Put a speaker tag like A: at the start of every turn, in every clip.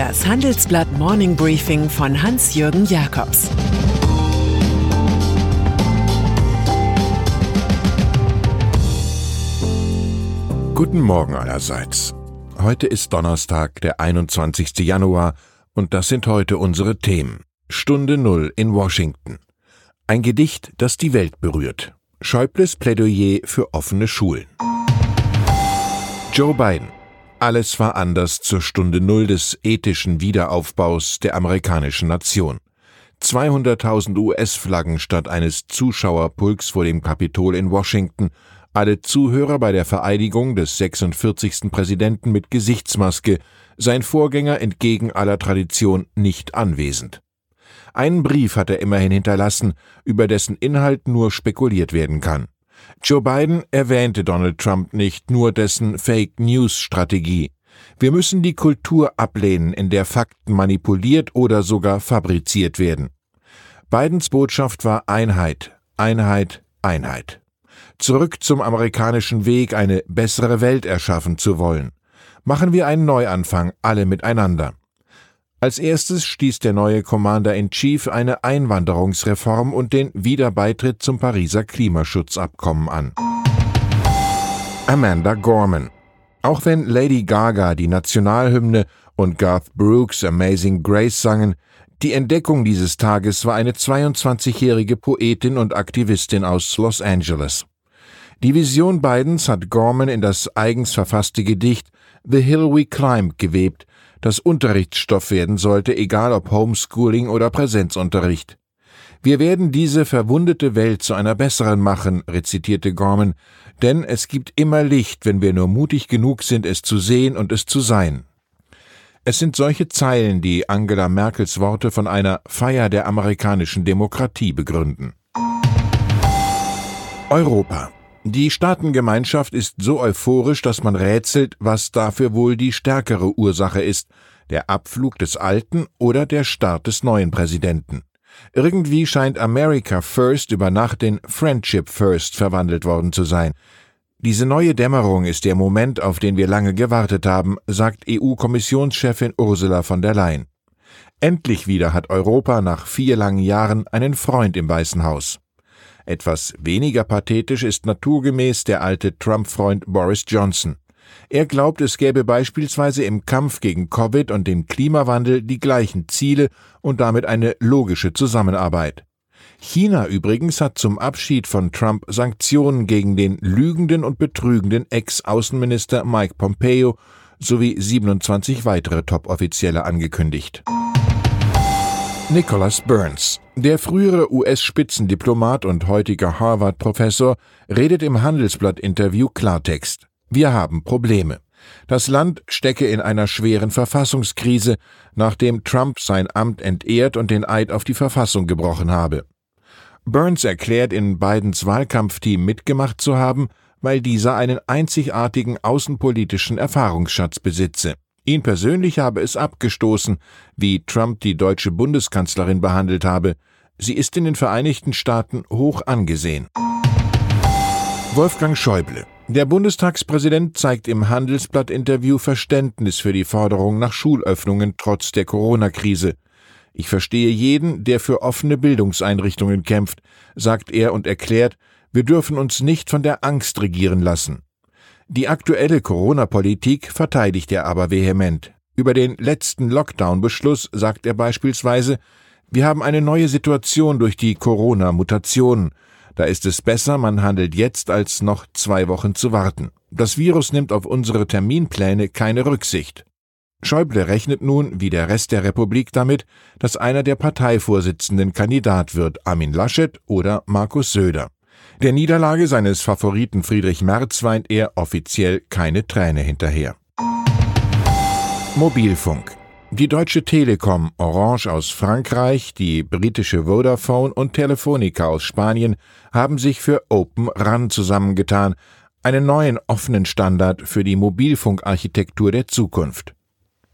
A: Das Handelsblatt Morning Briefing von Hans-Jürgen Jakobs
B: Guten Morgen allerseits. Heute ist Donnerstag, der 21. Januar, und das sind heute unsere Themen. Stunde Null in Washington. Ein Gedicht, das die Welt berührt. Schäubles Plädoyer für offene Schulen. Joe Biden. Alles war anders zur Stunde Null des ethischen Wiederaufbaus der amerikanischen Nation. 200.000 US-Flaggen statt eines Zuschauerpulks vor dem Kapitol in Washington, alle Zuhörer bei der Vereidigung des 46. Präsidenten mit Gesichtsmaske, sein Vorgänger entgegen aller Tradition nicht anwesend. Einen Brief hat er immerhin hinterlassen, über dessen Inhalt nur spekuliert werden kann. Joe Biden erwähnte Donald Trump nicht, nur dessen Fake News Strategie. Wir müssen die Kultur ablehnen, in der Fakten manipuliert oder sogar fabriziert werden. Bidens Botschaft war Einheit, Einheit, Einheit. Zurück zum amerikanischen Weg, eine bessere Welt erschaffen zu wollen. Machen wir einen Neuanfang, alle miteinander. Als erstes stieß der neue Commander-in-Chief eine Einwanderungsreform und den Wiederbeitritt zum Pariser Klimaschutzabkommen an. Amanda Gorman. Auch wenn Lady Gaga die Nationalhymne und Garth Brooks Amazing Grace sangen, die Entdeckung dieses Tages war eine 22-jährige Poetin und Aktivistin aus Los Angeles. Die Vision Bidens hat Gorman in das eigens verfasste Gedicht The Hill We Climb gewebt, das Unterrichtsstoff werden sollte, egal ob Homeschooling oder Präsenzunterricht. Wir werden diese verwundete Welt zu einer besseren machen, rezitierte Gorman, denn es gibt immer Licht, wenn wir nur mutig genug sind, es zu sehen und es zu sein. Es sind solche Zeilen, die Angela Merkels Worte von einer Feier der amerikanischen Demokratie begründen. Europa. Die Staatengemeinschaft ist so euphorisch, dass man rätselt, was dafür wohl die stärkere Ursache ist, der Abflug des alten oder der Start des neuen Präsidenten. Irgendwie scheint America First über Nacht in Friendship First verwandelt worden zu sein. Diese neue Dämmerung ist der Moment, auf den wir lange gewartet haben, sagt EU-Kommissionschefin Ursula von der Leyen. Endlich wieder hat Europa nach vier langen Jahren einen Freund im Weißen Haus. Etwas weniger pathetisch ist naturgemäß der alte Trump-Freund Boris Johnson. Er glaubt, es gäbe beispielsweise im Kampf gegen Covid und den Klimawandel die gleichen Ziele und damit eine logische Zusammenarbeit. China übrigens hat zum Abschied von Trump Sanktionen gegen den lügenden und betrügenden Ex-Außenminister Mike Pompeo sowie 27 weitere Top-Offizielle angekündigt. Nicholas Burns, der frühere US-Spitzendiplomat und heutiger Harvard-Professor, redet im Handelsblatt-Interview Klartext. Wir haben Probleme. Das Land stecke in einer schweren Verfassungskrise, nachdem Trump sein Amt entehrt und den Eid auf die Verfassung gebrochen habe. Burns erklärt, in Bidens Wahlkampfteam mitgemacht zu haben, weil dieser einen einzigartigen außenpolitischen Erfahrungsschatz besitze. Ihn persönlich habe es abgestoßen, wie Trump die deutsche Bundeskanzlerin behandelt habe. Sie ist in den Vereinigten Staaten hoch angesehen. Wolfgang Schäuble. Der Bundestagspräsident zeigt im Handelsblatt-Interview Verständnis für die Forderung nach Schulöffnungen trotz der Corona-Krise. Ich verstehe jeden, der für offene Bildungseinrichtungen kämpft, sagt er und erklärt, wir dürfen uns nicht von der Angst regieren lassen. Die aktuelle Corona-Politik verteidigt er aber vehement. Über den letzten Lockdown-Beschluss sagt er beispielsweise, wir haben eine neue Situation durch die Corona-Mutation. Da ist es besser, man handelt jetzt, als noch zwei Wochen zu warten. Das Virus nimmt auf unsere Terminpläne keine Rücksicht. Schäuble rechnet nun, wie der Rest der Republik, damit, dass einer der Parteivorsitzenden Kandidat wird, Armin Laschet oder Markus Söder. Der Niederlage seines Favoriten Friedrich Merz weint er offiziell keine Träne hinterher. Mobilfunk. Die Deutsche Telekom, Orange aus Frankreich, die britische Vodafone und Telefonica aus Spanien haben sich für Open RAN zusammengetan, einen neuen offenen Standard für die Mobilfunkarchitektur der Zukunft.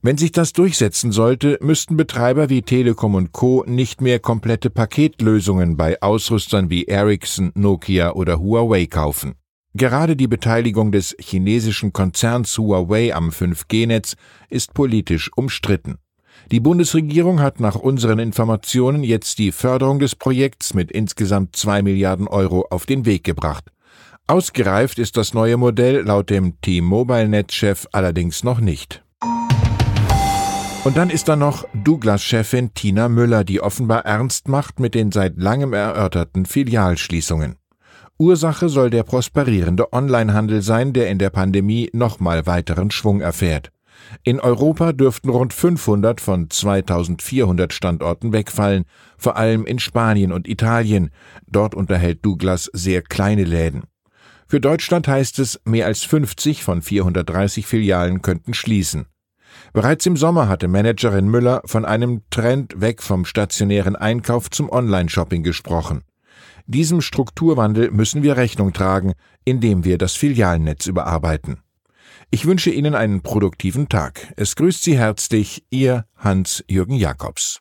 B: Wenn sich das durchsetzen sollte, müssten Betreiber wie Telekom und Co. nicht mehr komplette Paketlösungen bei Ausrüstern wie Ericsson, Nokia oder Huawei kaufen. Gerade die Beteiligung des chinesischen Konzerns Huawei am 5G-Netz ist politisch umstritten. Die Bundesregierung hat nach unseren Informationen jetzt die Förderung des Projekts mit insgesamt zwei Milliarden Euro auf den Weg gebracht. Ausgereift ist das neue Modell laut dem T-Mobile-Netzchef allerdings noch nicht. Und dann ist da noch Douglas-Chefin Tina Müller, die offenbar ernst macht mit den seit langem erörterten Filialschließungen. Ursache soll der prosperierende Onlinehandel sein, der in der Pandemie nochmal weiteren Schwung erfährt. In Europa dürften rund 500 von 2400 Standorten wegfallen, vor allem in Spanien und Italien. Dort unterhält Douglas sehr kleine Läden. Für Deutschland heißt es, mehr als 50 von 430 Filialen könnten schließen. Bereits im Sommer hatte Managerin Müller von einem Trend weg vom stationären Einkauf zum Online-Shopping gesprochen. Diesem Strukturwandel müssen wir Rechnung tragen, indem wir das Filialnetz überarbeiten. Ich wünsche Ihnen einen produktiven Tag. Es grüßt Sie herzlich Ihr Hans-Jürgen Jakobs.